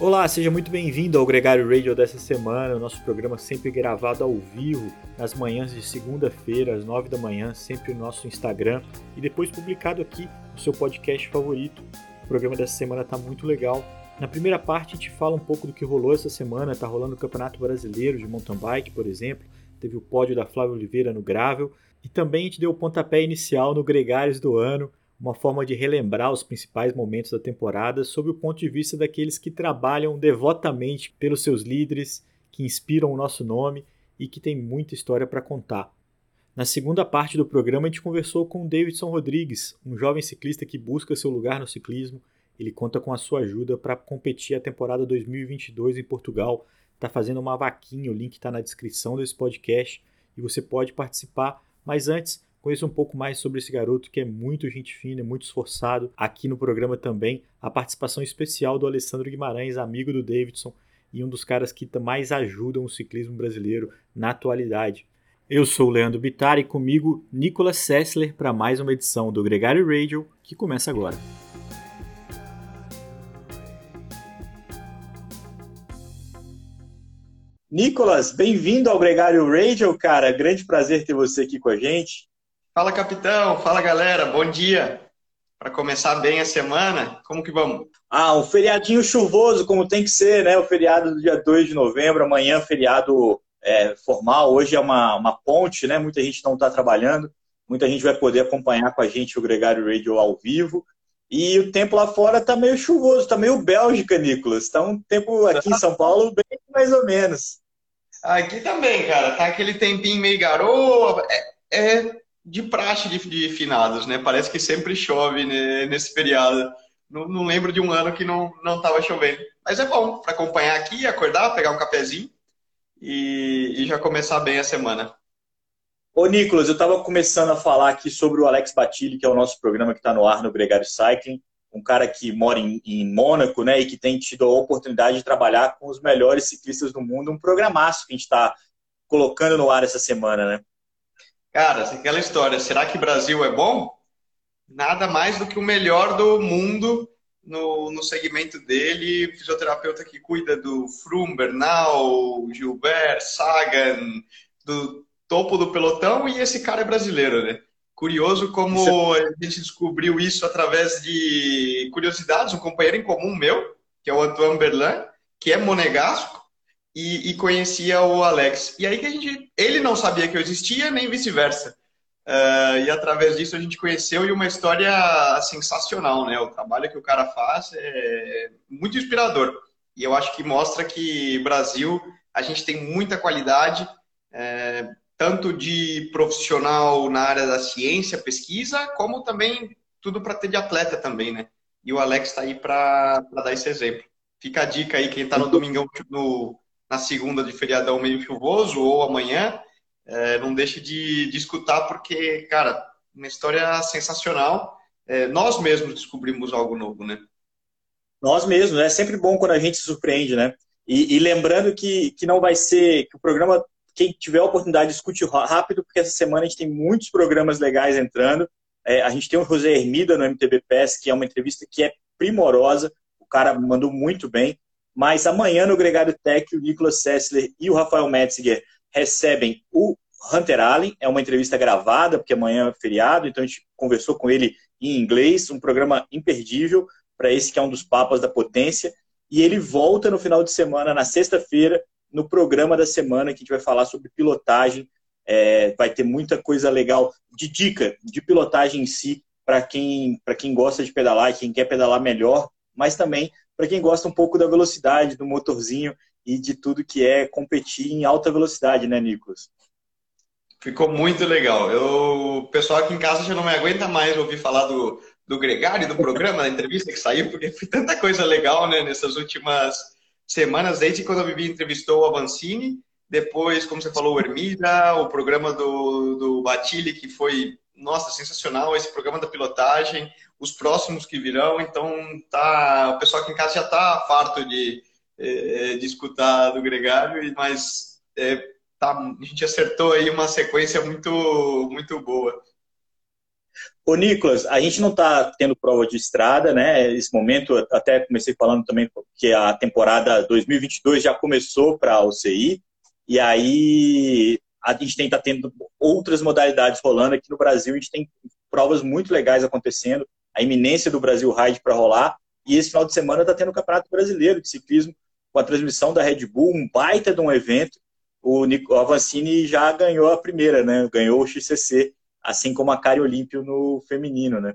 Olá, seja muito bem-vindo ao Gregário Radio dessa semana, o nosso programa sempre gravado ao vivo, nas manhãs de segunda-feira, às nove da manhã, sempre no nosso Instagram e depois publicado aqui no seu podcast favorito. O programa dessa semana está muito legal. Na primeira parte a gente fala um pouco do que rolou essa semana, está rolando o Campeonato Brasileiro de Mountain Bike, por exemplo, teve o pódio da Flávia Oliveira no Gravel e também a gente deu o pontapé inicial no Gregários do Ano, uma forma de relembrar os principais momentos da temporada sob o ponto de vista daqueles que trabalham devotamente pelos seus líderes, que inspiram o nosso nome e que tem muita história para contar. Na segunda parte do programa, a gente conversou com Davidson Rodrigues, um jovem ciclista que busca seu lugar no ciclismo. Ele conta com a sua ajuda para competir a temporada 2022 em Portugal. Está fazendo uma vaquinha, o link está na descrição desse podcast e você pode participar. Mas antes, Conheça um pouco mais sobre esse garoto que é muito gente fina, muito esforçado. Aqui no programa também, a participação especial do Alessandro Guimarães, amigo do Davidson e um dos caras que mais ajudam o ciclismo brasileiro na atualidade. Eu sou o Leandro Bittar e comigo Nicolas Sessler para mais uma edição do Gregário Radio que começa agora. Nicolas, bem-vindo ao Gregário Radio, cara. Grande prazer ter você aqui com a gente. Fala, capitão. Fala, galera. Bom dia. Para começar bem a semana, como que vamos? Ah, um feriadinho chuvoso, como tem que ser, né? O feriado do dia 2 de novembro, amanhã feriado é, formal. Hoje é uma, uma ponte, né? Muita gente não está trabalhando. Muita gente vai poder acompanhar com a gente o Gregário Radio ao vivo. E o tempo lá fora está meio chuvoso, está meio Bélgica, Nicolas. Está um tempo aqui em São Paulo bem mais ou menos. Aqui também, cara. Tá aquele tempinho meio garoa. É, é de praxe de, de, finados, né? Parece que sempre chove né, nesse feriado. Não, não, lembro de um ano que não não estava chovendo. Mas é bom para acompanhar aqui, acordar, pegar um cafezinho e, e já começar bem a semana. Ô, Nicolas, eu estava começando a falar aqui sobre o Alex Batilli, que é o nosso programa que está no ar no Gregário Cycling, um cara que mora em, em Mônaco, né, e que tem tido a oportunidade de trabalhar com os melhores ciclistas do mundo, um programaço que a gente está colocando no ar essa semana, né? Cara, aquela história, será que Brasil é bom? Nada mais do que o melhor do mundo no, no segmento dele, fisioterapeuta que cuida do Froome, Bernal, Gilbert, Sagan, do topo do pelotão, e esse cara é brasileiro, né? Curioso como a gente descobriu isso através de curiosidades, um companheiro em comum meu, que é o Antoine Berlin, que é monegasco, e, e, conhecia o Alex. E aí que a gente, ele não sabia que eu existia, nem vice-versa. Uh, e através disso a gente conheceu e uma história sensacional, né? O trabalho que o cara faz é muito inspirador. E eu acho que mostra que Brasil a gente tem muita qualidade, é, tanto de profissional na área da ciência, pesquisa, como também tudo para ter de atleta também, né? E o Alex está aí para dar esse exemplo. Fica a dica aí, quem está no domingão no, na segunda de feriadão meio chuvoso ou amanhã, é, não deixe de, de, escutar, porque, cara, uma história sensacional. É, nós mesmos descobrimos algo novo, né? Nós mesmos, é sempre bom quando a gente se surpreende, né? E, e lembrando que, que não vai ser, que o programa, quem tiver a oportunidade, escute rápido, porque essa semana a gente tem muitos programas legais entrando. É, a gente tem o José Hermida no MTB PES, que é uma entrevista que é primorosa, o cara mandou muito bem. Mas amanhã no Gregário Tech, o Nicolas Sessler e o Rafael Metziger recebem o Hunter Allen. É uma entrevista gravada, porque amanhã é feriado, então a gente conversou com ele em inglês, um programa imperdível para esse que é um dos papas da potência. E ele volta no final de semana, na sexta-feira, no programa da semana, que a gente vai falar sobre pilotagem. É, vai ter muita coisa legal de dica de pilotagem em si, para quem, quem gosta de pedalar e quem quer pedalar melhor, mas também para quem gosta um pouco da velocidade, do motorzinho e de tudo que é competir em alta velocidade, né, Nicolas? Ficou muito legal. Eu, o pessoal aqui em casa já não me aguenta mais ouvir falar do, do Gregário, do programa, da entrevista que saiu, porque foi tanta coisa legal né, nessas últimas semanas, desde quando a Vivi entrevistou o Avancini, depois, como você falou, o Ermida, o programa do, do Batilli, que foi, nossa, sensacional, esse programa da pilotagem, os próximos que virão. Então, tá, o pessoal aqui em casa já está farto de, é, de escutar do Gregário, mas é, tá, a gente acertou aí uma sequência muito, muito boa. Ô, Nicolas, a gente não está tendo prova de estrada, né? Esse momento, até comecei falando também que a temporada 2022 já começou para a UCI, e aí a gente tem tá tendo outras modalidades rolando aqui no Brasil, a gente tem provas muito legais acontecendo, a iminência do Brasil Ride para rolar, e esse final de semana está tendo o Campeonato Brasileiro de Ciclismo com a transmissão da Red Bull, um baita de um evento. O, Avancini já ganhou a primeira, né? Ganhou o XCC, assim como a Cari Olímpio no feminino, né?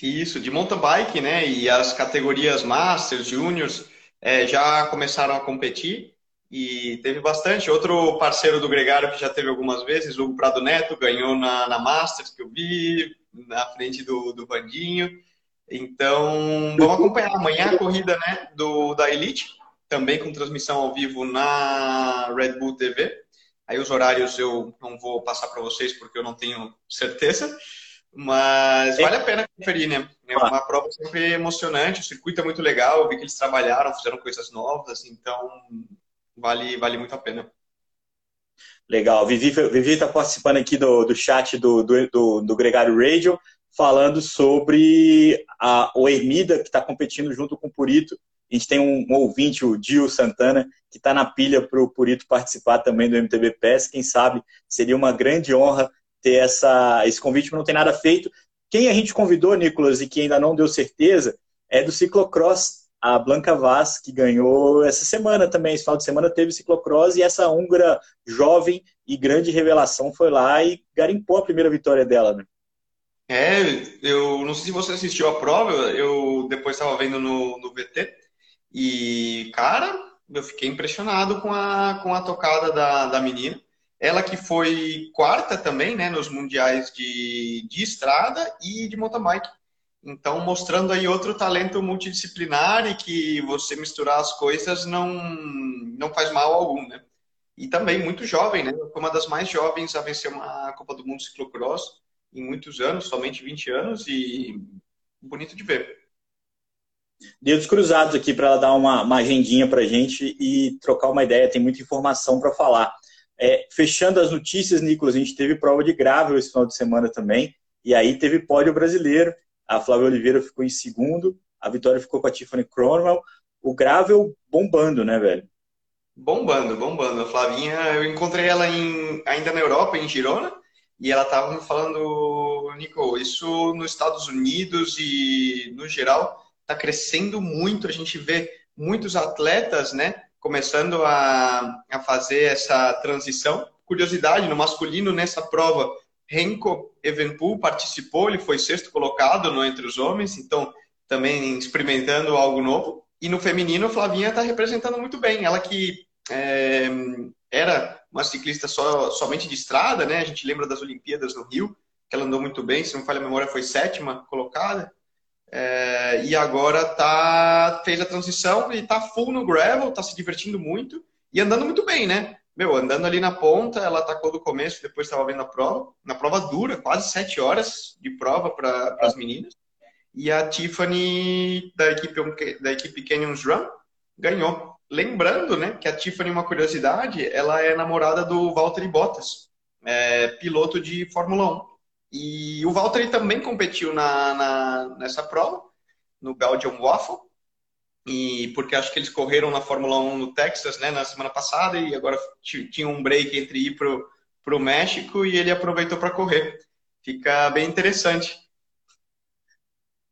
Isso, de mountain bike, né? E as categorias Masters, Juniors, é, já começaram a competir e teve bastante. Outro parceiro do Gregário que já teve algumas vezes, o Prado Neto, ganhou na, na Masters, que eu vi, na frente do, do Vandinho. Então, vamos acompanhar amanhã a corrida né, do, da Elite, também com transmissão ao vivo na Red Bull TV. Aí os horários eu não vou passar para vocês porque eu não tenho certeza, mas vale a pena conferir, né? É uma prova sempre emocionante, o circuito é muito legal, eu vi que eles trabalharam, fizeram coisas novas, então vale, vale muito a pena. Legal. Vivi está participando aqui do, do chat do, do, do, Gregário Radio, falando sobre a, o Ermida, que está competindo junto com o Purito. A gente tem um, um ouvinte, o Dio Santana, que está na pilha para o Purito participar também do MTB PES. Quem sabe seria uma grande honra ter essa, esse convite, mas não tem nada feito. Quem a gente convidou, Nicolas, e que ainda não deu certeza, é do ciclocross a Blanca Vaz, que ganhou essa semana também, esse final de semana teve ciclocross, e essa húngara jovem e grande revelação foi lá e garimpou a primeira vitória dela, né? É, eu não sei se você assistiu a prova, eu depois estava vendo no, no VT, e, cara, eu fiquei impressionado com a, com a tocada da, da menina. Ela que foi quarta também, né, nos mundiais de, de estrada e de mountain bike. Então, mostrando aí outro talento multidisciplinar e que você misturar as coisas não, não faz mal algum, né? E também muito jovem, né? Foi uma das mais jovens a vencer uma Copa do Mundo Ciclocross em muitos anos, somente 20 anos, e bonito de ver. Dedos cruzados aqui para ela dar uma, uma agendinha para gente e trocar uma ideia, tem muita informação para falar. É, fechando as notícias, Nicolas, a gente teve prova de gravel esse final de semana também, e aí teve pódio brasileiro, a Flávia Oliveira ficou em segundo, a vitória ficou com a Tiffany Cronwell. O Gravel bombando, né, velho? Bombando, bombando. A Flavinha, eu encontrei ela em, ainda na Europa, em Girona, e ela estava me falando, Nico, isso nos Estados Unidos e no geral está crescendo muito. A gente vê muitos atletas, né, começando a, a fazer essa transição. Curiosidade, no masculino, nessa prova, Renko Evenpool participou, ele foi sexto colocado no Entre os Homens, então também experimentando algo novo. E no feminino, a Flavinha está representando muito bem. Ela que é, era uma ciclista só, somente de estrada, né? A gente lembra das Olimpíadas no Rio, que ela andou muito bem, se não falha a memória, foi sétima colocada. É, e agora tá, fez a transição e está full no gravel, está se divertindo muito e andando muito bem, né? Meu, andando ali na ponta, ela atacou do começo, depois estava vendo a prova. Na prova dura, quase sete horas de prova para as meninas. E a Tiffany, da equipe, da equipe Canyons Run, ganhou. Lembrando, né, que a Tiffany, uma curiosidade, ela é namorada do Valtteri Bottas, é, piloto de Fórmula 1. E o Valtteri também competiu na, na, nessa prova, no Belgium Waffle, e porque acho que eles correram na Fórmula 1 no Texas, né, na semana passada, e agora tinha um break entre ir pro, pro México e ele aproveitou para correr. Fica bem interessante.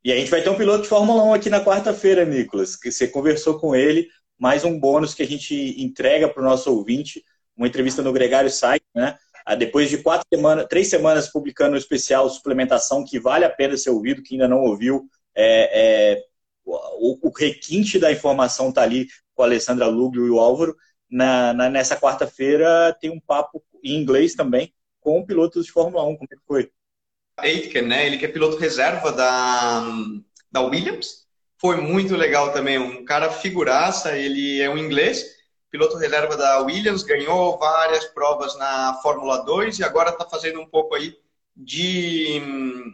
E a gente vai ter um piloto de Fórmula 1 aqui na quarta-feira, Nicolas, que você conversou com ele, mais um bônus que a gente entrega para o nosso ouvinte, uma entrevista no Gregário Site, né? Ah, depois de quatro semanas, três semanas publicando o especial suplementação que vale a pena ser ouvido, que ainda não ouviu, é, é o, o requinte da informação está ali com a Alessandra Luglio e o Álvaro. Na, na nessa quarta-feira tem um papo em inglês também com pilotos de Fórmula 1. Como é que foi? Aitken, né? Ele que é piloto reserva da, da Williams. Foi muito legal também. Um cara figuraça, ele é um inglês, piloto reserva da Williams, ganhou várias provas na Fórmula 2 e agora está fazendo um pouco aí de,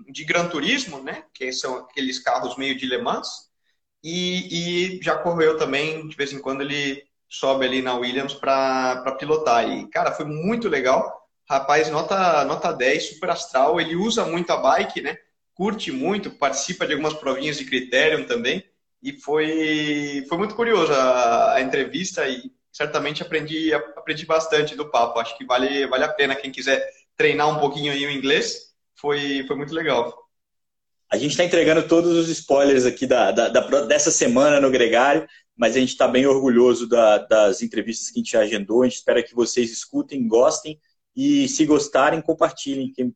de Gran Turismo, né? Que são aqueles carros meio de Le Mans. E, e já correu também, de vez em quando ele sobe ali na Williams para pilotar. E, cara, foi muito legal, Rapaz, nota, nota 10, super astral. Ele usa muito a bike, né? Curte muito, participa de algumas provinhas de critério também. E foi, foi muito curioso a, a entrevista e certamente aprendi, aprendi bastante do papo. Acho que vale, vale a pena quem quiser treinar um pouquinho aí o inglês. Foi, foi muito legal. A gente está entregando todos os spoilers aqui da, da, da, dessa semana no Gregário, mas a gente está bem orgulhoso da, das entrevistas que a gente agendou. A gente espera que vocês escutem, gostem e, se gostarem, compartilhem, que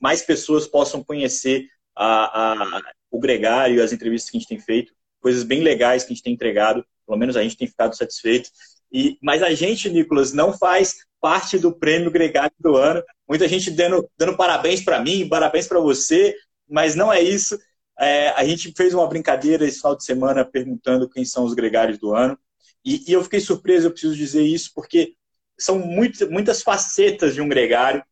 mais pessoas possam conhecer a, a, o Gregário e as entrevistas que a gente tem feito. Coisas bem legais que a gente tem entregado, pelo menos a gente tem ficado satisfeito. E, mas a gente, Nicolas, não faz parte do prêmio Gregário do ano. Muita gente dando, dando parabéns para mim, parabéns para você, mas não é isso. É, a gente fez uma brincadeira esse final de semana perguntando quem são os gregários do ano. E, e eu fiquei surpreso, eu preciso dizer isso, porque são muito, muitas facetas de um gregário.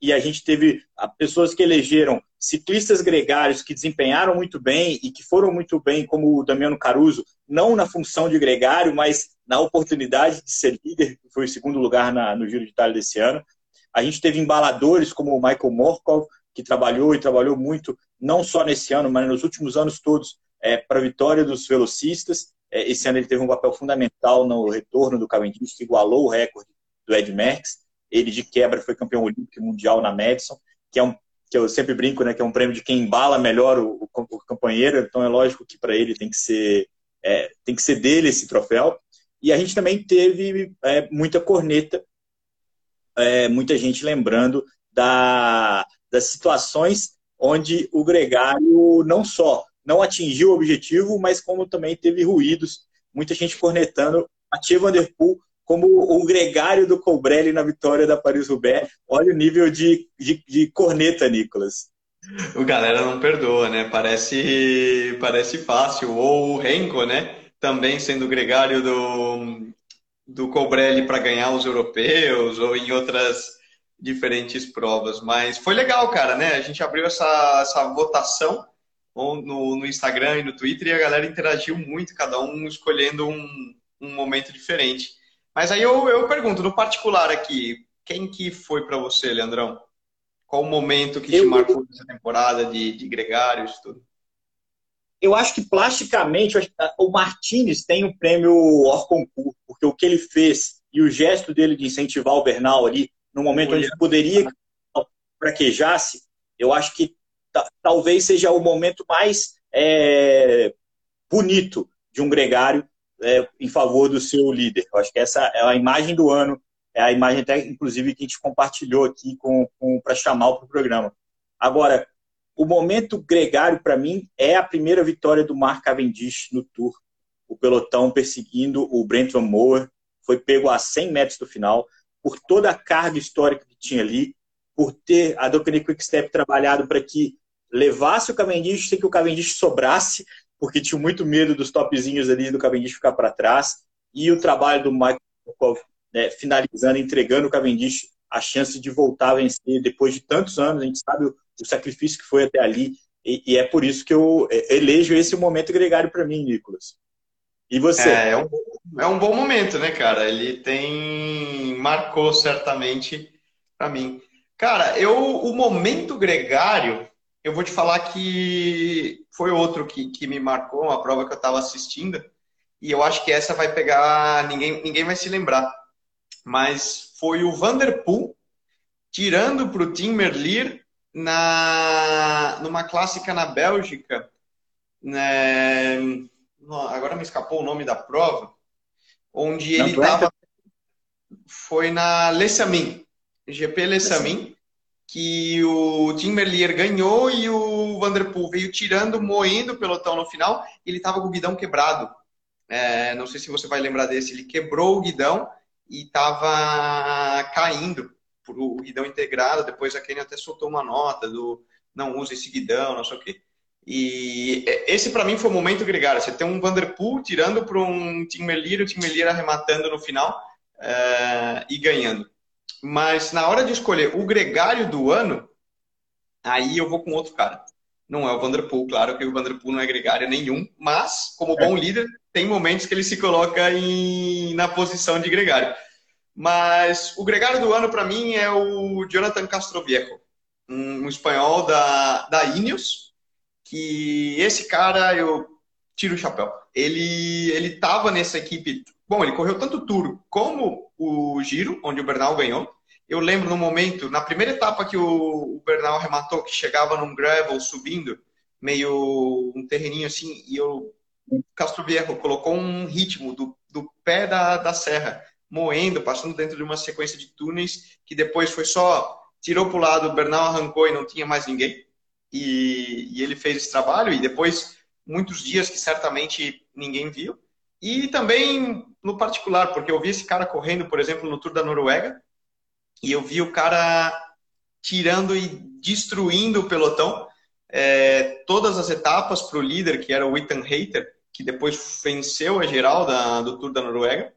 E a gente teve pessoas que elegeram ciclistas gregários que desempenharam muito bem e que foram muito bem, como o Damiano Caruso, não na função de gregário, mas na oportunidade de ser líder, que foi o segundo lugar na, no Giro de Itália desse ano. A gente teve embaladores como o Michael Morkov, que trabalhou e trabalhou muito, não só nesse ano, mas nos últimos anos todos, é, para a vitória dos velocistas. É, esse ano ele teve um papel fundamental no retorno do Cavendish, que igualou o recorde do Ed Merckx. Ele, de quebra, foi campeão olímpico e mundial na Madison, que é um que eu sempre brinco, né, que é um prêmio de quem embala melhor o, o, o companheiro, então é lógico que para ele tem que ser é, tem que ser dele esse troféu. E a gente também teve é, muita corneta, é, muita gente lembrando da, das situações onde o gregário não só não atingiu o objetivo, mas como também teve ruídos. Muita gente cornetando Mathieu Van Der Poel como o gregário do Colbrelli na vitória da Paris-Roubaix. Olha o nível de, de, de, corneta, Nicolas. O galera não perdoa, né? Parece, parece fácil. Ou o Renko, né? Também sendo gregário do, do Colbrelli para ganhar os europeus ou em outras diferentes provas. Mas foi legal, cara, né? A gente abriu essa, essa votação no, no Instagram e no Twitter e a galera interagiu muito, cada um escolhendo um, um momento diferente. Mas aí eu, eu pergunto, no particular aqui, quem que foi para você, Leandrão? Qual o momento que eu, te marcou nessa temporada de, de gregários tudo? Eu acho que plasticamente o Martinez tem o prêmio Orconcourt, porque o que ele fez e o gesto dele de incentivar o Bernal ali no momento onde poderia fraquejasse, eu acho que talvez seja o momento mais é, bonito de um gregário é, em favor do seu líder. Eu acho que essa é a imagem do ano, é a imagem até, inclusive, que a gente compartilhou aqui com, com para chamar para o programa. Agora, o momento gregário, para mim, é a primeira vitória do Mark Cavendish no Tour. O pelotão perseguindo o Brent Van Moer, foi pego a 100 metros do final por toda a carga histórica que tinha ali, por ter a Doctrine Quickstep trabalhado para que levasse o Cavendish sem que o Cavendish sobrasse, porque tinha muito medo dos topzinhos ali do Cavendish ficar para trás, e o trabalho do Michael né, finalizando, entregando o Cavendish a chance de voltar a vencer depois de tantos anos, a gente sabe o, o sacrifício que foi até ali, e, e, é por isso que eu é, elejo esse momento gregário para mim, Nicolas. E você? É, é um, é um bom momento, né, cara? Ele tem. marcou certamente para mim. Cara, eu o momento gregário, eu vou te falar que foi outro que, que me marcou, uma prova que eu estava assistindo, e eu acho que essa vai pegar, ninguém, ninguém vai se lembrar. Mas foi o Vanderpool tirando para o Tim Merlier na, numa clássica na Bélgica, né, agora me escapou o nome da prova, onde ele estava. Foi na Lessamin, GP Lessamin, que o Tim Merlier ganhou e o Vanderpool veio tirando, moendo o pelotão no final, e ele estava com o guidão quebrado. É, não sei se você vai lembrar desse, ele quebrou o guidão e estava caindo o guidão integrado. Depois a Kenny até soltou uma nota do não use esse guidão, não sei o quê. E esse para mim foi o momento gregário. Você tem um Vanderpool tirando para um Tim Merlier, o Tim Merlier arrematando no final uh, e ganhando. Mas na hora de escolher o gregário do ano, aí eu vou com outro cara. Não é o Vanderpool, claro que o Vanderpool não é gregário nenhum, mas como bom líder, tem momentos que ele se coloca em, na posição de gregário. Mas o gregário do ano para mim é o Jonathan Castroviejo, um, um espanhol da, da Ineos, que esse cara eu tiro o chapéu. Ele ele estava nessa equipe. Bom, ele correu tanto o Tour como o Giro, onde o Bernal ganhou. Eu lembro no momento, na primeira etapa que o, Bernal rematou, que chegava num gravel subindo, meio um terreninho assim, e o Castro Viejo colocou um ritmo do, do pé da, da serra, moendo, passando dentro de uma sequência de túneis, que depois foi só, tirou para o lado, o Bernal arrancou e não tinha mais ninguém. E, e ele fez esse trabalho, e depois muitos dias que certamente ninguém viu. E também no particular, porque eu vi esse cara correndo, por exemplo, no Tour da Noruega, e eu vi o cara tirando e destruindo o pelotão é, todas as etapas para o líder, que era o Ethan Hayter, que depois venceu a geral da, do Tour da Noruega.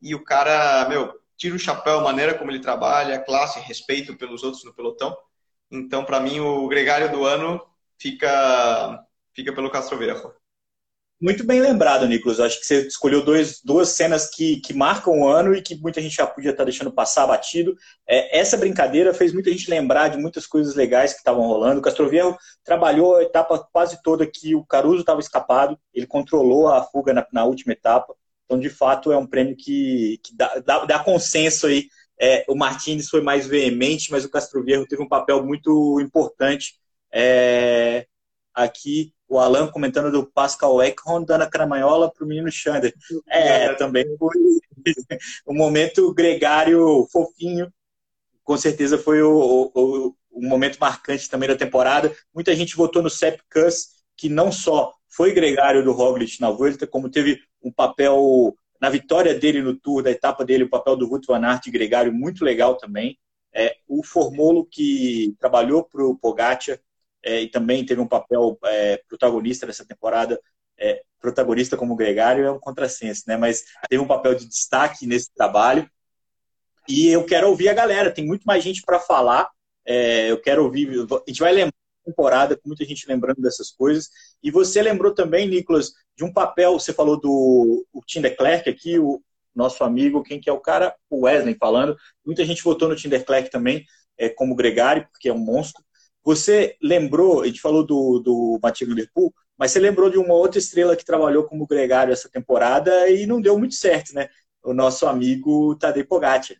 E o cara, meu, tira o chapéu, a maneira como ele trabalha, classe, respeito pelos outros no pelotão. Então, para mim, o gregário do ano fica, fica pelo Castro. Muito bem lembrado, Nicolas. Acho que você escolheu dois, duas cenas que, que marcam o ano e que muita gente já podia estar deixando passar batido. É, essa brincadeira fez muita gente lembrar de muitas coisas legais que estavam rolando. O Castroviejo trabalhou a etapa quase toda que o Caruso estava escapado, ele controlou a fuga na, na, última etapa. Então, de fato, é um prêmio que, que dá, dá, dá, consenso aí. É, o Martins foi mais veemente, mas o Castroviejo teve um papel muito importante é, aqui o Alan comentando do Pascal Ekholm dando a cramanhola para o menino Xander. É, também foi um momento gregário fofinho. Com certeza foi o, o, o, momento marcante também da temporada. Muita gente votou no Sepp Kuss, que não só foi gregário do Roglic na Vuelta, como teve um papel na vitória dele no Tour, da etapa dele, o papel do Ruth Van Aert gregário muito legal também. É, o Formolo, que trabalhou para o Pogacar, é, e também teve um papel é, protagonista nessa temporada. É, protagonista como gregário é um contrassenso, né? Mas teve um papel de destaque nesse trabalho. E eu quero ouvir a galera, tem muito mais gente para falar. É, eu quero ouvir. A gente vai lembrar temporada, com muita gente lembrando dessas coisas. E você lembrou também, Nicolas, de um papel, você falou do o aqui, o nosso amigo, quem que é o cara? O Wesley falando. Muita gente votou no Tim também, é, como gregário, porque é um monstro. Você lembrou, a gente falou do, do Matheus Liverpool, mas você lembrou de uma outra estrela que trabalhou como gregário essa temporada e não deu muito certo, né? O nosso amigo Tadej Pogacar.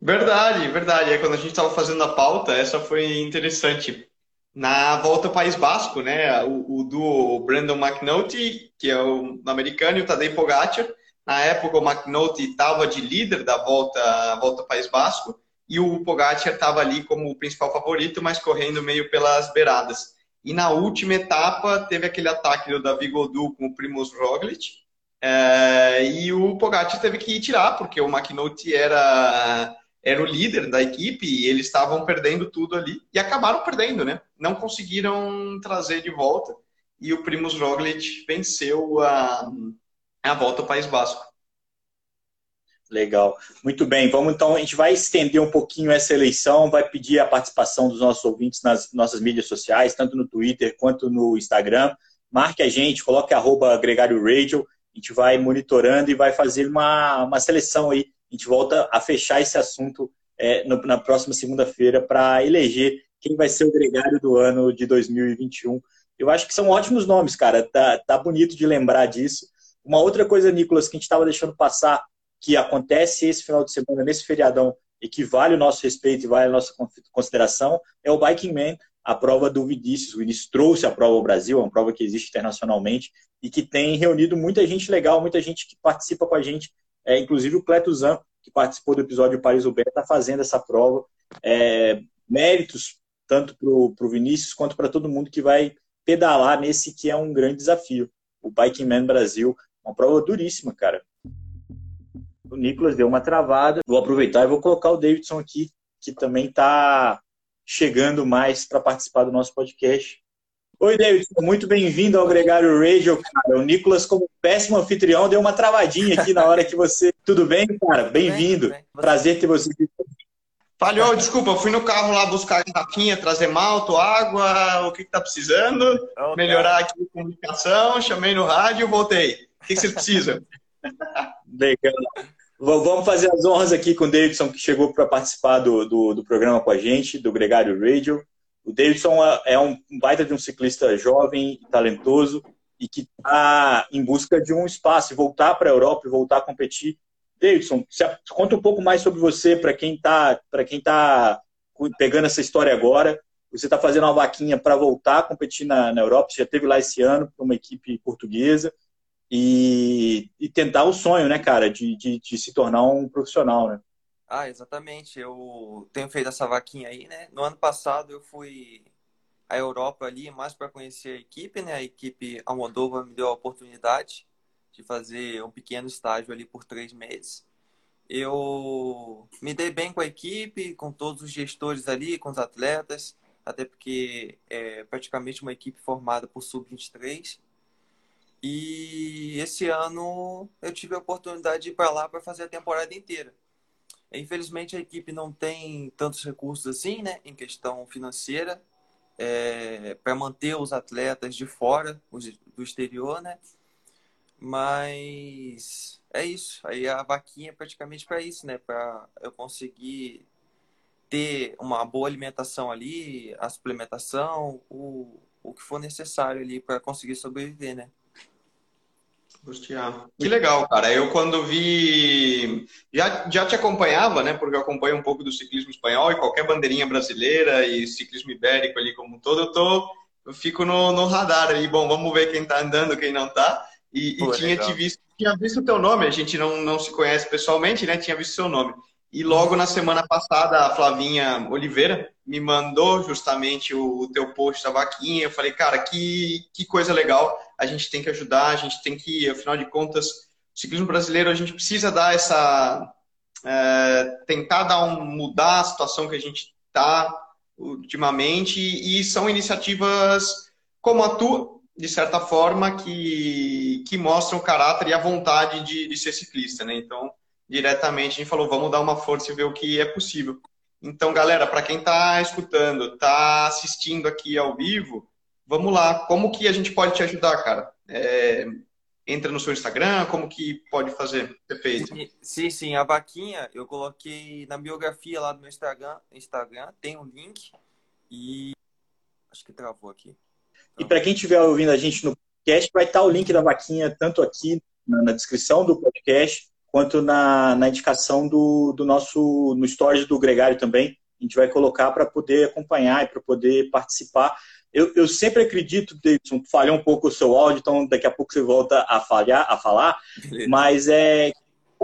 Verdade, verdade. É quando a gente estava fazendo a pauta, essa foi interessante. Na volta ao País Basco, né? O, o duo Brandon McNulty, que é o americano, e o Tadej Pogacar. Na época, o McNulty estava de líder da volta, volta ao País Basco e o Pogacar estava ali como o principal favorito, mas correndo meio pelas beiradas. E na última etapa teve aquele ataque do Davi Godu com o Primoz Roglic, é, e o Pogacar teve que tirar, porque o McNulty era, era o líder da equipe e eles estavam perdendo tudo ali. E acabaram perdendo, né? Não conseguiram trazer de volta. E o Primoz Roglic venceu a, a volta ao País Basco. Legal. Muito bem. Vamos então, a gente vai estender um pouquinho essa eleição, vai pedir a participação dos nossos ouvintes nas nossas mídias sociais, tanto no Twitter quanto no Instagram. Marque a gente, coloque arroba Gregário Radio, a gente vai monitorando e vai fazer uma, uma seleção aí. A gente volta a fechar esse assunto é, no, na próxima segunda-feira para eleger quem vai ser o gregário do ano de 2021. Eu acho que são ótimos nomes, cara. Tá, tá bonito de lembrar disso. Uma outra coisa, Nicolas, que a gente estava deixando passar que acontece esse final de semana, nesse feriadão, e que vale o nosso respeito e vale a nossa consideração, é o Biking Man, a prova do Vinícius. O Vinícius trouxe a prova ao Brasil, é uma prova que existe internacionalmente e que tem reunido muita gente legal, muita gente que participa com a gente, é, inclusive o Cleto Zan, que participou do episódio Paris-Roubaix, está fazendo essa prova. É, méritos tanto para o Vinícius quanto para todo mundo que vai pedalar nesse que é um grande desafio. O Biking Man Brasil, uma prova duríssima, cara o Nicolas deu uma travada. Vou aproveitar e vou colocar o Davidson aqui, que também está chegando mais para participar do nosso podcast. Oi, Davidson, muito bem-vindo ao Gregário Radio, cara. O Nicolas, como péssimo anfitrião, deu uma travadinha aqui na hora que você. Tudo bem, cara? Bem-vindo. Prazer ter você aqui. Falhou, desculpa, eu fui no carro lá buscar garrafinha, trazer malto, água, o que, que tá precisando, okay. melhorar aqui a comunicação, chamei no rádio e voltei. O que, que vocês precisam? Legal. Vamos fazer as honras aqui com o Davidson, que chegou para participar do, do, do, programa com a gente, do Gregário Radio. O Davidson é, é um baita de um ciclista jovem, talentoso, e que está em busca de um espaço, voltar para a Europa e voltar a competir. Davidson, conta um pouco mais sobre você, para quem está tá pegando essa história agora. Você está fazendo uma vaquinha para voltar a competir na, na Europa, você já esteve lá esse ano para uma equipe portuguesa e, e tentar o sonho, né, cara, de, de, de, se tornar um profissional, né? Ah, exatamente. Eu tenho feito essa vaquinha aí, né? No ano passado eu fui à Europa ali mais para conhecer a equipe, né? A equipe Almodova me deu a oportunidade de fazer um pequeno estágio ali por três meses. Eu me dei bem com a equipe, com todos os gestores ali, com os atletas, até porque é praticamente uma equipe formada por sub-23 e esse ano eu tive a oportunidade de ir para lá para fazer a temporada inteira. Infelizmente a equipe não tem tantos recursos assim, né, em questão financeira, é, para manter os atletas de fora, os, do exterior, né? Mas é isso. Aí a vaquinha é praticamente para isso, né? Para eu conseguir ter uma boa alimentação ali, a suplementação, o, o que for necessário ali para conseguir sobreviver, né? Bustiar. Que legal, cara. Eu quando vi. Já, já te acompanhava, né? Porque eu acompanho um pouco do ciclismo espanhol e qualquer bandeirinha brasileira e ciclismo ibérico ali como um todo, eu tô. Eu fico no, no radar ali. Bom, vamos ver quem tá andando, quem não tá. E, Pô, e tinha legal. te visto, tinha visto o teu nome, a gente não, não se conhece pessoalmente, né? Tinha visto seu nome. E logo na semana passada, a Flavinha Oliveira me mandou justamente o, o teu post da vaquinha. Eu falei, cara, que, que coisa legal. A gente tem que ajudar, a gente tem que, afinal de contas, o ciclismo brasileiro, a gente precisa dar essa. É, tentar dar um, mudar a situação que a gente está ultimamente. E são iniciativas como a tua, de certa forma, que, que mostram o caráter e a vontade de, de ser ciclista, né? Então diretamente, a gente falou, vamos dar uma força e ver o que é possível. Então, galera, para quem está escutando, está assistindo aqui ao vivo, vamos lá. Como que a gente pode te ajudar, cara? É, entra no seu Instagram, como que pode fazer? Perfeito. Sim, sim, a vaquinha eu coloquei na biografia lá do meu Instagram, Instagram tem um link e acho que travou aqui. E para quem estiver ouvindo a gente no podcast, vai estar o link da vaquinha tanto aqui na, na descrição do podcast quanto na, na indicação do, do nosso, no stories do Gregário também. A gente vai colocar para poder acompanhar e para poder participar. Eu, eu sempre acredito, Davidson, falhou um pouco o seu áudio, então daqui a pouco você volta a falhar, a falar, mas é,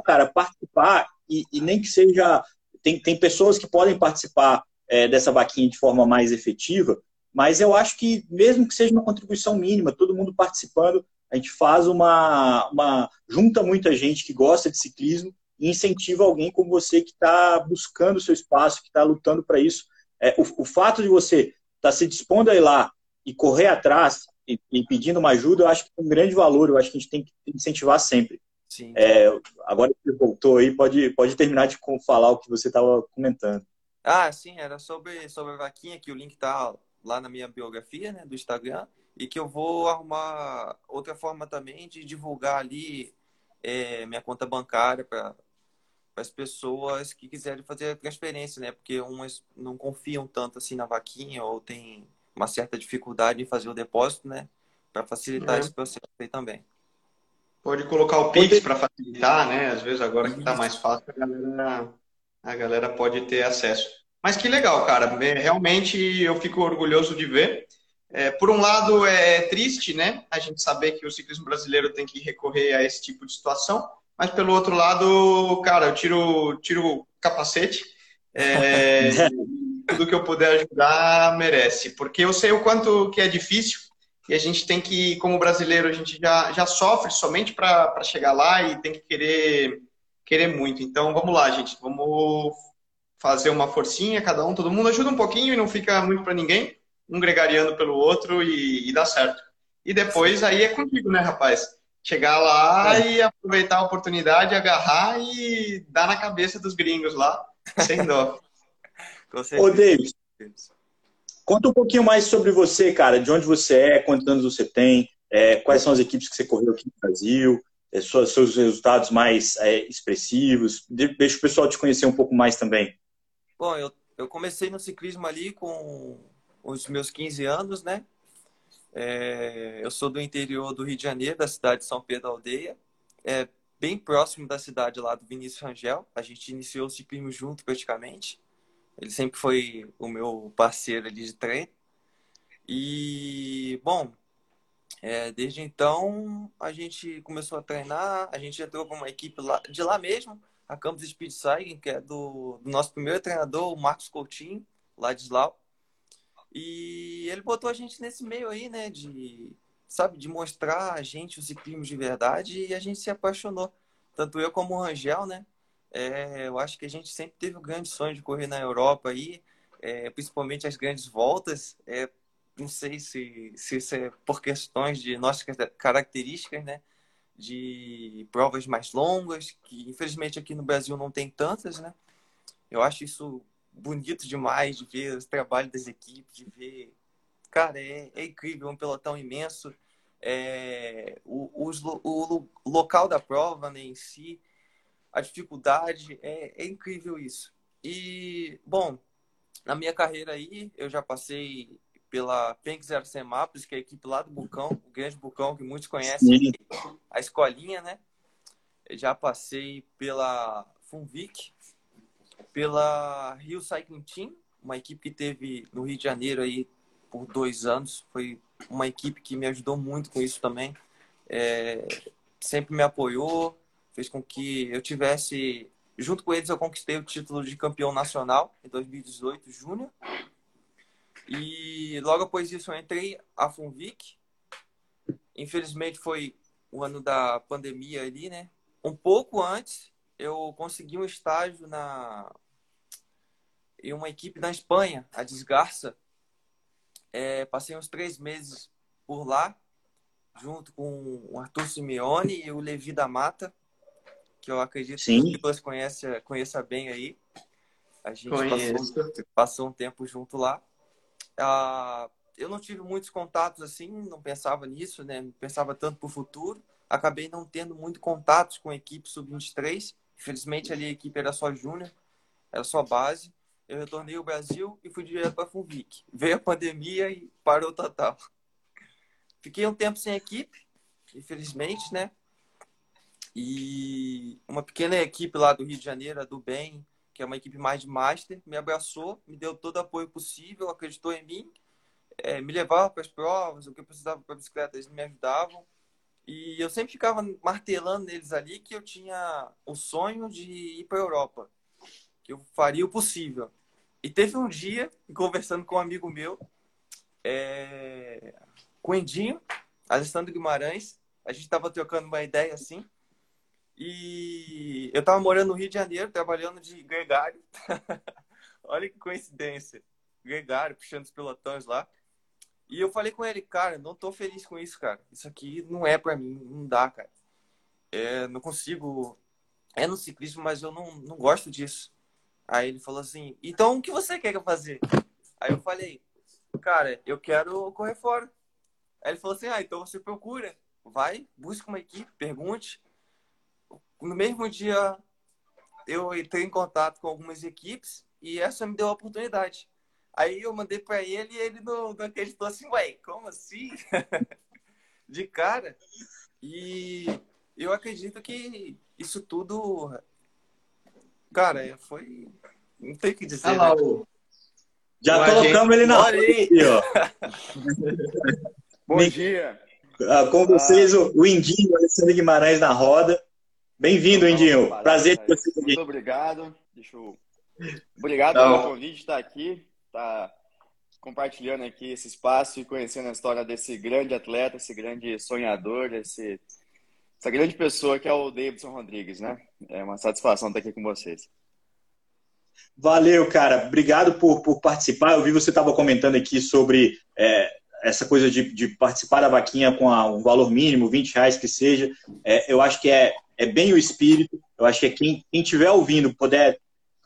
cara, participar e, e, nem que seja, tem, tem pessoas que podem participar é, dessa vaquinha de forma mais efetiva, mas eu acho que mesmo que seja uma contribuição mínima, todo mundo participando, a gente faz uma, uma junta muita gente que gosta de ciclismo e incentiva alguém como você que está buscando o seu espaço, que está lutando para isso. É, o, o, fato de você estar tá se dispondo a ir lá e correr atrás e, e, pedindo uma ajuda, eu acho que tem um grande valor, eu acho que a gente tem que incentivar sempre. É, agora que você voltou aí, pode, pode terminar de falar o que você estava comentando. Ah, sim, era sobre, sobre a vaquinha, que o link está lá na minha biografia né, do Instagram e que eu vou arrumar outra forma também de divulgar ali é, minha conta bancária para as pessoas que quiserem fazer a transferência, né? Porque umas não confiam tanto assim na vaquinha ou tem uma certa dificuldade em fazer o depósito, né? Para facilitar é. esse processo aí também. Pode colocar o Pix para facilitar, né? Às vezes agora que está mais fácil, a galera, a galera pode ter acesso. Mas que legal, cara. Realmente eu fico orgulhoso de ver. É, por um lado, é triste, né? A gente saber que o ciclismo brasileiro tem que recorrer a esse tipo de situação, mas pelo outro lado, cara, eu tiro, tiro o capacete. É, tudo que eu puder ajudar merece, porque eu sei o quanto que é difícil e a gente tem que, como brasileiro, a gente já, já sofre somente para chegar lá e tem que querer, querer muito. Então, vamos lá, gente, vamos fazer uma forcinha, cada um, todo mundo ajuda um pouquinho e não fica muito para ninguém um gregariando pelo outro e, e dá certo. E depois aí é contigo, né, rapaz? Chegar lá é. e aproveitar a oportunidade, agarrar e dar na cabeça dos gringos lá, sem dó. Ô, David, conta um pouquinho mais sobre você, cara. De onde você é, quantos anos você tem, é, quais são as equipes que você correu aqui no Brasil. é, seus resultados mais é, expressivos. Deixa o pessoal te conhecer um pouco mais também. Bom, eu, eu comecei no ciclismo ali com os meus 15 anos, né? É, eu sou do interior do Rio de Janeiro, da cidade de São Pedro Aldeia, é bem próximo da cidade lá do Vinícius Rangel. A gente iniciou o ciclismo junto praticamente. Ele sempre foi o meu parceiro ali de treino. E, bom, é, desde então a gente começou a treinar, a gente entrou para uma equipe lá, de lá mesmo, a Campus Speed Cycling, que é do, do, nosso primeiro treinador, o Marcos Coutinho, lá de Slau. E ele botou a gente nesse meio aí, né, de, sabe, de mostrar a gente o ciclismo de verdade e a gente se apaixonou. Tanto eu como o Rangel, né, é, eu acho que a gente sempre teve o grande sonho de correr na Europa aí, é, principalmente as grandes voltas, é, não sei se, se isso é por questões de nossas características, né? De provas mais longas, que infelizmente aqui no Brasil não tem tantas, né? Eu acho isso bonito demais de ver o trabalho das equipes, de ver. Cara, é, é incrível, um pelotão imenso. É, o, o, o, local da prova né, em si, a dificuldade, é, é incrível isso. E, bom, na minha carreira aí, eu já passei pela Penx Arcemápolis, que é a equipe lá do Bucão, o grande Bucão que muitos conhecem, Sim. a escolinha, né? Eu já passei pela Funvic, pela Rio Cycling Team, uma equipe que teve no Rio de Janeiro aí por dois anos. Foi uma equipe que me ajudou muito com isso também. É, sempre me apoiou, fez com que eu tivesse. Junto com eles, eu conquistei o título de campeão nacional em 2018, Júnior. E logo após isso eu entrei a Funvic. Infelizmente foi o ano da pandemia ali, né? Um pouco antes eu consegui um estágio na em uma equipe na Espanha, a Desgarça. É, passei uns três meses por lá, junto com o Arthur Simeone e o Levi da Mata, que eu acredito Sim. que você conhece, conheça bem aí. A gente passou, passou um tempo junto lá. Ah, eu não tive muitos contatos assim, não pensava nisso, né? Não pensava tanto para o futuro. Acabei não tendo muito contatos com a equipe sub-23. Infelizmente ali a equipe era só júnior, era só base. Eu retornei ao Brasil e fui direto para a Funvic. Veio a pandemia e parou total. Fiquei um tempo sem equipe, infelizmente, né? E uma pequena equipe lá do Rio de Janeiro, do Bem, que é uma equipe mais de master, me abraçou, me deu todo o apoio possível, acreditou em mim, é, me levava para as provas, o que eu precisava para bicicleta, eles me ajudavam. E eu sempre ficava martelando neles ali que eu tinha o sonho de ir para a Europa, que eu faria o possível. E teve um dia, conversando com um amigo meu, é... com Endinho, Alessandro Guimarães, a gente estava trocando uma ideia assim, e eu tava morando no Rio de Janeiro, trabalhando de gregário. Olha que coincidência. Gregário, puxando os pelotões lá. E eu falei com ele, cara, não tô feliz com isso, cara. Isso aqui não é para mim, não dá, cara. É, não consigo. É no ciclismo, mas eu não, não gosto disso. Aí ele falou assim: então o que você quer que eu fazer? Aí eu falei, cara, eu quero correr fora. Aí ele falou assim: ah, então você procura. Vai, busca uma equipe, pergunte no mesmo dia eu entrei em contato com algumas equipes e essa me deu a oportunidade. Aí eu mandei para ele e ele não, não acreditou assim, ué, como assim? de cara. E eu acredito que isso tudo, cara, foi. Não tem o que dizer. Né? Já colocamos ele na hora aí, ó. Bom dia. Ah, com vocês, ah. o Indinho, Alessandro Guimarães na roda. Bem-vindo, Indinho. Prazer ter você aqui. Muito obrigado. Deixa eu... Obrigado pelo convite de estar aqui, estar tá compartilhando aqui esse espaço e conhecendo a história desse grande atleta, esse grande sonhador, esse... essa grande pessoa que é o Davidson Rodrigues, né? É uma satisfação estar aqui com vocês. Valeu, cara. Obrigado por, por participar. Eu vi você estava comentando aqui sobre é, essa coisa de, de, participar da vaquinha com a, um valor mínimo, 20 reais que seja. É, eu acho que é é bem o espírito. Eu acho que quem estiver ouvindo puder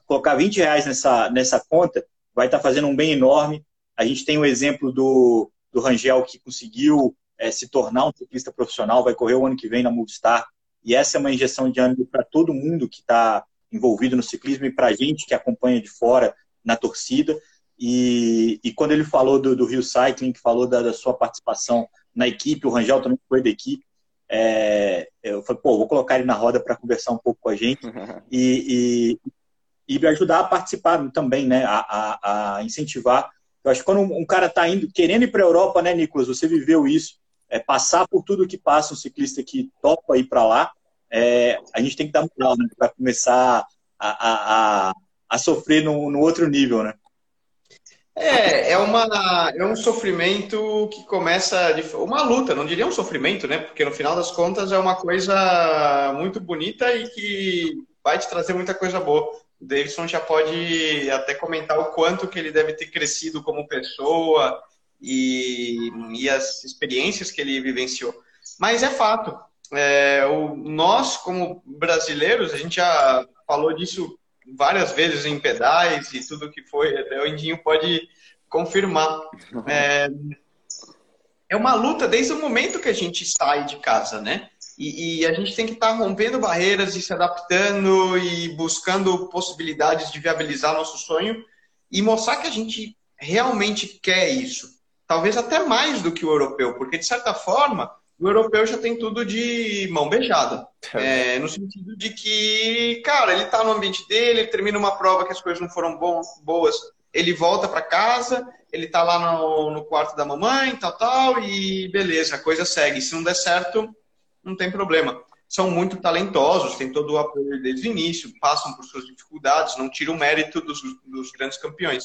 colocar 20 reais nessa, nessa conta, vai estar tá fazendo um bem enorme. A gente tem o exemplo do, do Rangel, que conseguiu é, se tornar um ciclista profissional, vai correr o ano que vem na Movistar. e essa é uma injeção de ânimo para todo mundo que está envolvido no ciclismo e para a gente que acompanha de fora na torcida. E, e quando ele falou do, do Rio Cycling, que falou da, da, sua participação na equipe, o Rangel também foi da equipe, é, eu falei, pô, vou colocar ele na roda para conversar um pouco com a gente e, e, e me ajudar a participar também, né, a, a, a incentivar. Eu acho que quando um, um cara está indo, querendo ir para a Europa, né, Nicolas, você viveu isso, é, passar por tudo que passa um ciclista que topa ir para lá, é, a gente tem que dar moral né, para começar a, a, a, a sofrer no, no outro nível, né? É, é, uma, é um sofrimento que começa de uma luta, não diria um sofrimento, né? Porque no final das contas é uma coisa muito bonita e que vai te trazer muita coisa boa. O Davidson já pode até comentar o quanto que ele deve ter crescido como pessoa e, e as experiências que ele vivenciou. Mas é fato. É, o, nós, como brasileiros, a gente já falou disso várias vezes em pedais e tudo que foi, até o Indinho pode confirmar. É, é uma luta desde o momento que a gente sai de casa, né? E, e a gente tem que estar tá rompendo barreiras e se adaptando e buscando possibilidades de viabilizar nosso sonho e mostrar que a gente realmente quer isso. Talvez até mais do que o europeu, porque de certa forma o europeu já tem tudo de mão beijada. É, no sentido de que, cara, ele está no ambiente dele, ele termina uma prova que as coisas não foram bom, boas, ele volta para casa, ele está lá no, no, quarto da mamãe, tal, tal, e beleza, a coisa segue. Se não der certo, não tem problema. São muito talentosos, têm todo o apoio desde o início, passam por suas dificuldades, não tiram o mérito dos, dos grandes campeões.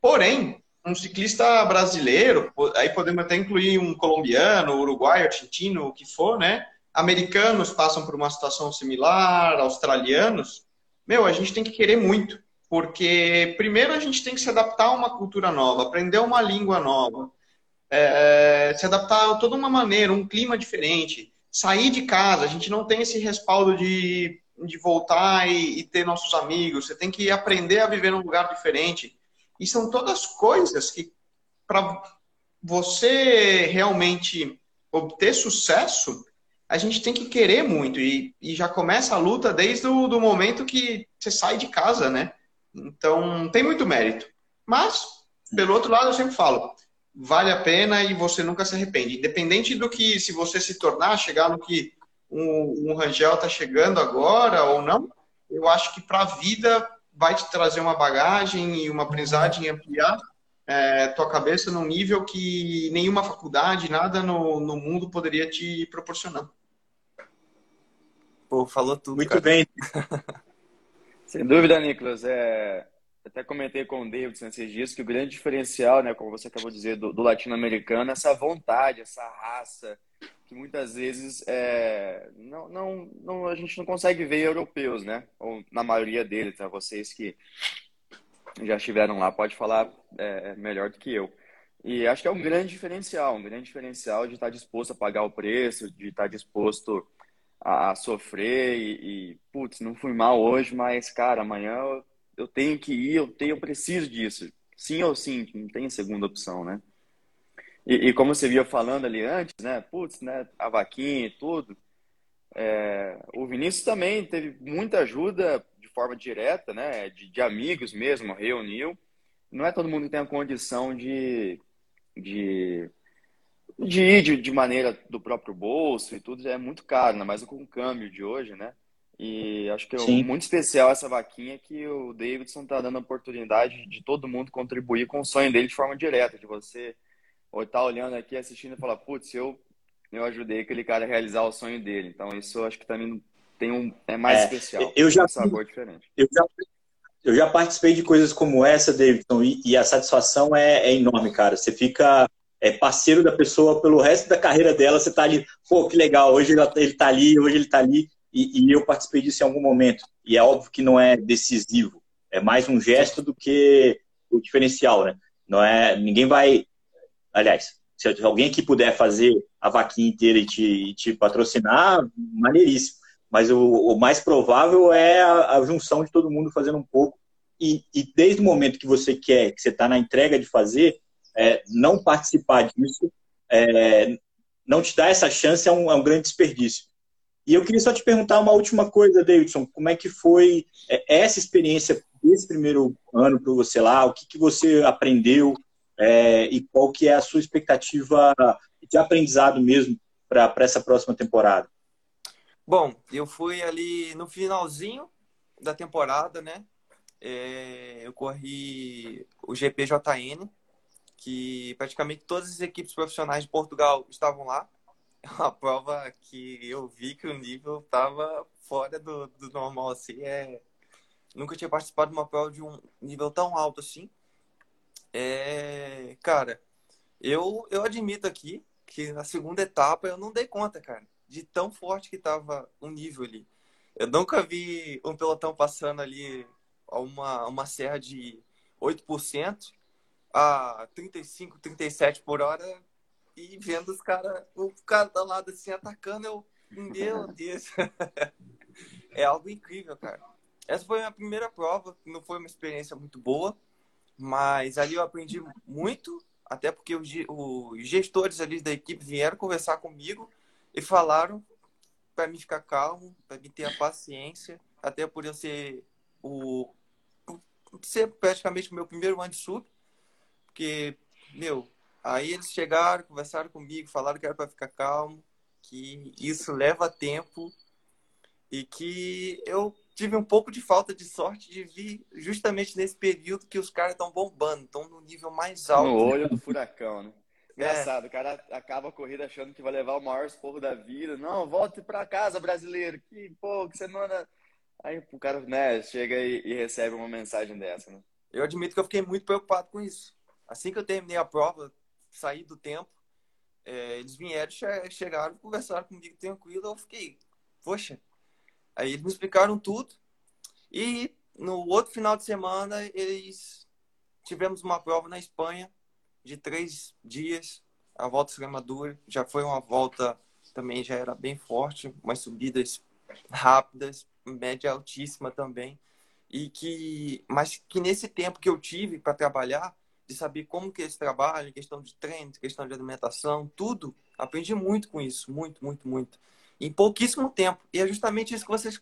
Porém, um ciclista brasileiro, aí podemos até incluir um colombiano, uruguaio, argentino, o que for, né? Americanos passam por uma situação similar, australianos. Meu, a gente tem que querer muito, porque primeiro a gente tem que se adaptar a uma cultura nova, aprender uma língua nova, é, se adaptar a toda uma maneira, um clima diferente, sair de casa. A gente não tem esse respaldo de, de voltar e, e ter nossos amigos. Você tem que aprender a viver num lugar diferente e são todas coisas que, para você realmente obter sucesso, a gente tem que querer muito. E, e já começa a luta desde o do momento que você sai de casa, né? Então, tem muito mérito. Mas, pelo outro lado, eu sempre falo, vale a pena e você nunca se arrepende. Independente do que, se você se tornar, chegar no que um, um Rangel está chegando agora ou não, eu acho que para a vida vai te trazer uma bagagem e uma aprendizagem e ampliar é, tua cabeça num nível que nenhuma faculdade, nada no, no mundo poderia te proporcionar. Pô, falou tudo. Muito cara. bem. Sem dúvida, Nicolas. É, até comentei com o Davidson esses dias que o grande diferencial, né, como você acabou de dizer, do, do latino-americano, é essa vontade, essa raça, que muitas vezes é, não, não, não, a gente não consegue ver europeus, né? Ou na maioria deles, tá? vocês que já estiveram lá, pode falar é, melhor do que eu. E acho que é um grande diferencial, um grande diferencial de estar disposto a pagar o preço, de estar disposto a, sofrer e, e, putz, não fui mal hoje, mas, cara, amanhã eu, eu tenho que ir, eu, tenho, eu preciso disso. Sim ou sim, não tem segunda opção, né? E, e, como você via falando ali antes, né? Putz, né? A vaquinha e tudo. É, o Vinícius também teve muita ajuda de forma direta, né? De, de, amigos mesmo, reuniu. Não é todo mundo que tem a condição de, de, de ir de, de maneira do próprio bolso e tudo. É muito caro, né? Mas com o câmbio de hoje, né? E acho que é Sim. muito especial essa vaquinha que o Davidson está dando a oportunidade de todo mundo contribuir com o sonho dele de forma direta, de você ou tá olhando aqui, assistindo e falar, putz, eu, eu ajudei aquele cara a realizar o sonho dele. Então, isso eu acho que também tem um, é mais é, especial. Eu já, um sabor diferente. Eu já, eu já participei de coisas como essa, Davidson, e, e a satisfação é, é, enorme, cara. Você fica é, parceiro da pessoa pelo resto da carreira dela, você tá ali, pô, que legal, hoje ele, ele tá ali, hoje ele tá ali, e, e eu participei disso em algum momento. E é óbvio que não é decisivo, é mais um gesto do que o diferencial, né? Não é, ninguém vai Aliás, se alguém aqui puder fazer a vaquinha inteira e te, e te patrocinar, maneiríssimo. Mas o, o, mais provável é a, a, junção de todo mundo fazendo um pouco. E, e desde o momento que você quer, que você está na entrega de fazer, é, não participar disso, é, não te dar essa chance é um, é um grande desperdício. E eu queria só te perguntar uma última coisa, Davidson. Como é que foi é, essa experiência desse primeiro ano para você lá? O que, que você aprendeu é, e qual que é a sua expectativa de aprendizado mesmo para essa próxima temporada? Bom, eu fui ali no finalzinho da temporada, né? É, eu corri o GPJN, que praticamente todas as equipes profissionais de Portugal estavam lá. É uma prova que eu vi que o nível estava fora do, do normal, assim. É... Nunca tinha participado de uma prova de um nível tão alto assim. É... Cara, eu, eu admito aqui que na segunda etapa eu não dei conta, cara, de tão forte que estava o nível ali. Eu nunca vi um pelotão passando ali uma, uma serra de 8% a 35, 37 por hora e vendo os caras, o cara do lado assim atacando, eu, meu Deus. é algo incrível, cara. Essa foi a minha primeira prova, não foi uma experiência muito boa, mas ali eu aprendi muito, até porque os, gestores ali da equipe vieram conversar comigo e falaram para mim ficar calmo, para mim ter a paciência, até por eu ser o ser praticamente o meu primeiro ano de sub, porque meu, aí eles chegaram, conversaram comigo, falaram que era para ficar calmo, que isso leva tempo e que eu tive um pouco de falta de sorte de vir justamente nesse período que os caras estão bombando, estão no nível mais alto. No olho do furacão, né? Engraçado, é. o cara acaba a corrida achando que vai levar o maior esporro da vida. Não, volte para casa, brasileiro. Que, pô, que semana. Aí o cara, né, chega e, e, recebe uma mensagem dessa, né? Eu admito que eu fiquei muito preocupado com isso. Assim que eu terminei a prova, saí do tempo, é, eles vieram, chegaram, conversaram comigo tranquilo. Eu fiquei, poxa. Aí eles me explicaram tudo. E no outro final de semana, eles tivemos uma prova na Espanha de três dias. A volta Extremadura já foi uma volta também já era bem forte, umas subidas rápidas, média altíssima também. E que, mas que nesse tempo que eu tive para trabalhar, de saber como que eles trabalham, questão de treino, questão de alimentação, tudo, aprendi muito com isso, muito, muito, muito. Em pouquíssimo tempo. E é justamente isso que vocês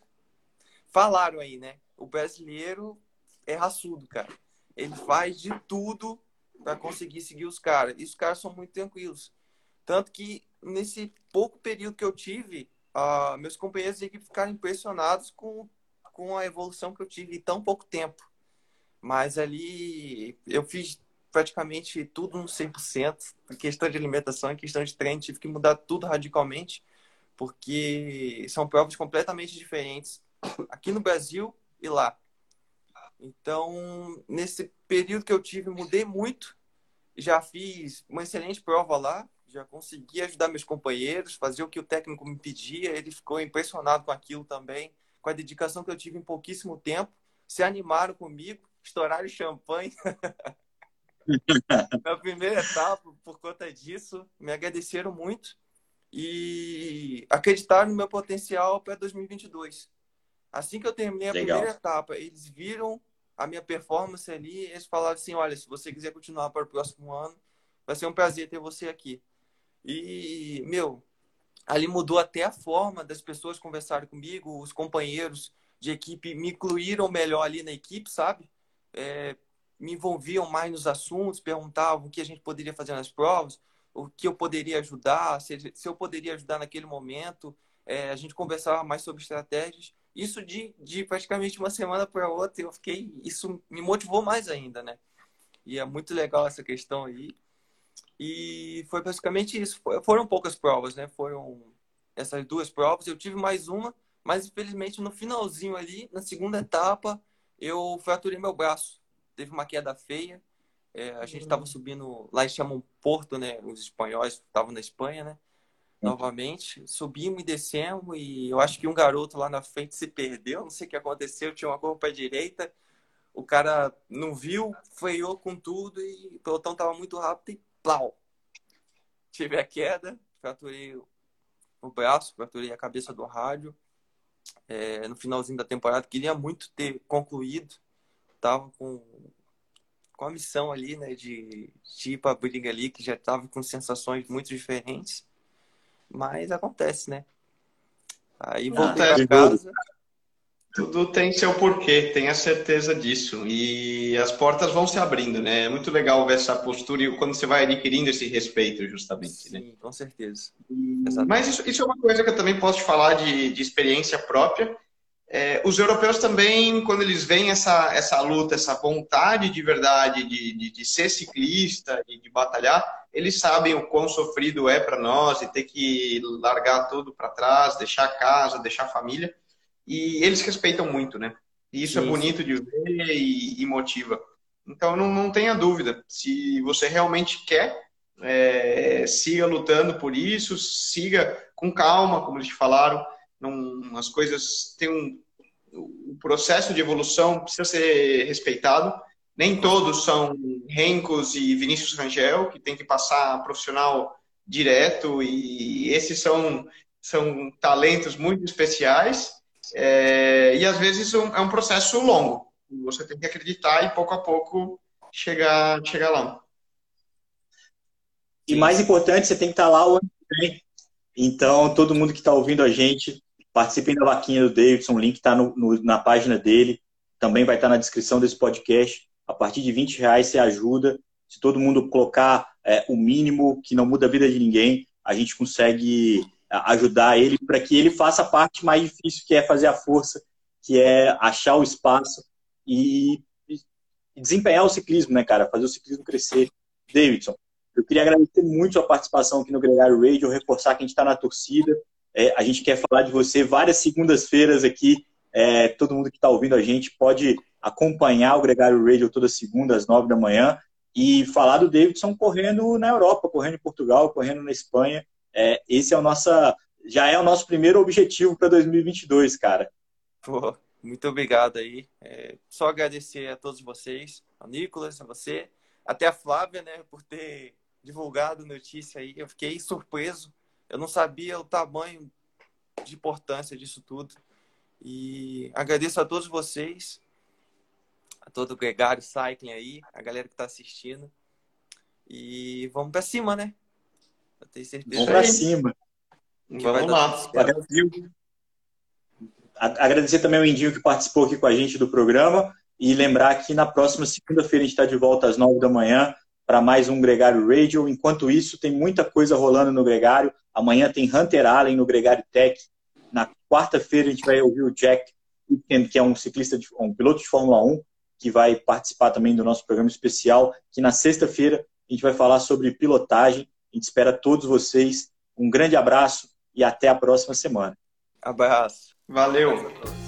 falaram aí, né? O brasileiro é raçudo, cara. Ele faz de tudo para conseguir seguir os caras. E os caras são muito tranquilos. Tanto que nesse pouco período que eu tive, uh, meus companheiros de equipe ficaram impressionados com, com a evolução que eu tive em tão pouco tempo. Mas ali eu fiz praticamente tudo no 100%. Em questão de alimentação, em questão de treino, tive que mudar tudo radicalmente, porque são provas completamente diferentes aqui no Brasil e lá. Então, nesse período que eu tive, mudei muito. Já fiz uma excelente prova lá, já consegui ajudar meus companheiros, fazer o que o técnico me pedia. Ele ficou impressionado com aquilo também, com a dedicação que eu tive em pouquíssimo tempo. Se animaram comigo, estouraram champanhe. Na primeira etapa, por conta disso, me agradeceram muito e acreditaram no meu potencial para 2022. Assim que eu terminei a Legal. primeira etapa, eles viram a minha performance ali, eles falaram assim, olha, se você quiser continuar para o próximo ano, vai ser um prazer ter você aqui. E, meu, ali mudou até a forma das pessoas conversarem comigo, os companheiros de equipe me incluíram melhor ali na equipe, sabe? É, me envolviam mais nos assuntos, perguntavam o que a gente poderia fazer nas provas, o que eu poderia ajudar, se, se eu poderia ajudar naquele momento. É, a gente conversava mais sobre estratégias isso de, de praticamente uma semana para outra, eu fiquei. Isso me motivou mais ainda, né? E é muito legal essa questão aí. E foi basicamente isso. Foram poucas provas, né? Foram essas duas provas. Eu tive mais uma, mas infelizmente no finalzinho ali, na segunda etapa, eu fraturei meu braço. Teve uma queda feia. É, a gente estava uhum. subindo, lá eles chamam Porto, né? Os espanhóis estavam na Espanha, né? novamente. Subimos e descemos e eu acho que um garoto lá na frente se perdeu, não sei o que aconteceu, tinha uma curva para direita, o cara não viu, freou com tudo e o pelotão tava muito rápido e plau. Tive a queda, fraturei o braço, fraturei a cabeça do rádio. É, no finalzinho da temporada, queria muito ter concluído, tava com com a missão ali, né, de, de ir para a briga ali, que já estava com sensações muito diferentes. Mas acontece, né? Aí voltei ah, para casa. Tudo tem seu porquê, tenha certeza disso. E as portas vão se abrindo, né? É muito legal ver essa postura e quando você vai adquirindo esse respeito, justamente. Né? Sim, né? com certeza. Mas isso, isso, é uma coisa que eu também posso te falar de, de experiência própria. É, os europeus também, quando eles veem essa, essa luta, essa vontade de verdade de, de, de ser ciclista e de batalhar, eles sabem o quão sofrido é para nós e ter que largar tudo para trás, deixar a casa, deixar a família e eles respeitam muito, né? E isso é é bonito de ver e, e, motiva. Então não, não tenha dúvida, se você realmente quer, é, siga lutando por isso, siga com calma, como eles te falaram. Não, as coisas têm um, o processo de evolução precisa ser respeitado. Nem todos são Rencos e Vinícius Rangel, que tem que passar profissional direto, e esses são, são talentos muito especiais é, e às vezes um, é um processo longo. Você tem que acreditar e pouco a pouco chegar, chegar lá. E mais importante, você tem que estar lá o ano que vem. Então, todo mundo que está ouvindo a gente, participem da vaquinha do Davidson, o link está na página dele, também vai estar tá na descrição desse podcast. A partir de 20 reais você ajuda. Se todo mundo colocar é, o mínimo, que não muda a vida de ninguém, a gente consegue ajudar ele para que ele faça a parte mais difícil, que é fazer a força, que é achar o espaço e, e desempenhar o ciclismo, né, cara? Fazer o ciclismo crescer. Davidson, eu queria agradecer muito a participação aqui no Gregário Radio, reforçar que a gente está na torcida. É, a gente quer falar de você várias segundas-feiras aqui. É, todo mundo que está ouvindo a gente pode acompanhar o Gregário Radio toda segunda às nove da manhã e falar do Davidson correndo na Europa, correndo em Portugal, correndo na Espanha é, esse é o nossa, já é o nosso primeiro objetivo para 2022, cara. Pô, muito obrigado aí. É, só agradecer a todos vocês, ao Nicolas, a você, até a Flávia, né, por ter divulgado notícia aí. Eu fiquei surpreso. Eu não sabia o tamanho de importância disso tudo. E agradeço a todos vocês, a todo o Gregário Cycling aí, a galera que está assistindo. E vamos para cima, né? Eu tenho certeza. Vamos pra cima. Vamos lá. Agradecer também o Indinho que participou aqui com a gente do programa e lembrar que na próxima segunda-feira a gente está de volta às nove da manhã para mais um Gregário Radio. Enquanto isso, tem muita coisa rolando no Gregário. Amanhã tem Hunter Allen no Gregário Tech. Na quarta-feira a gente vai ouvir o Jack, que é um ciclista, de, um piloto de Fórmula 1, que vai participar também do nosso programa especial. Que na sexta-feira a gente vai falar sobre pilotagem. A gente espera todos vocês. Um grande abraço e até a próxima semana. Abraço. Valeu.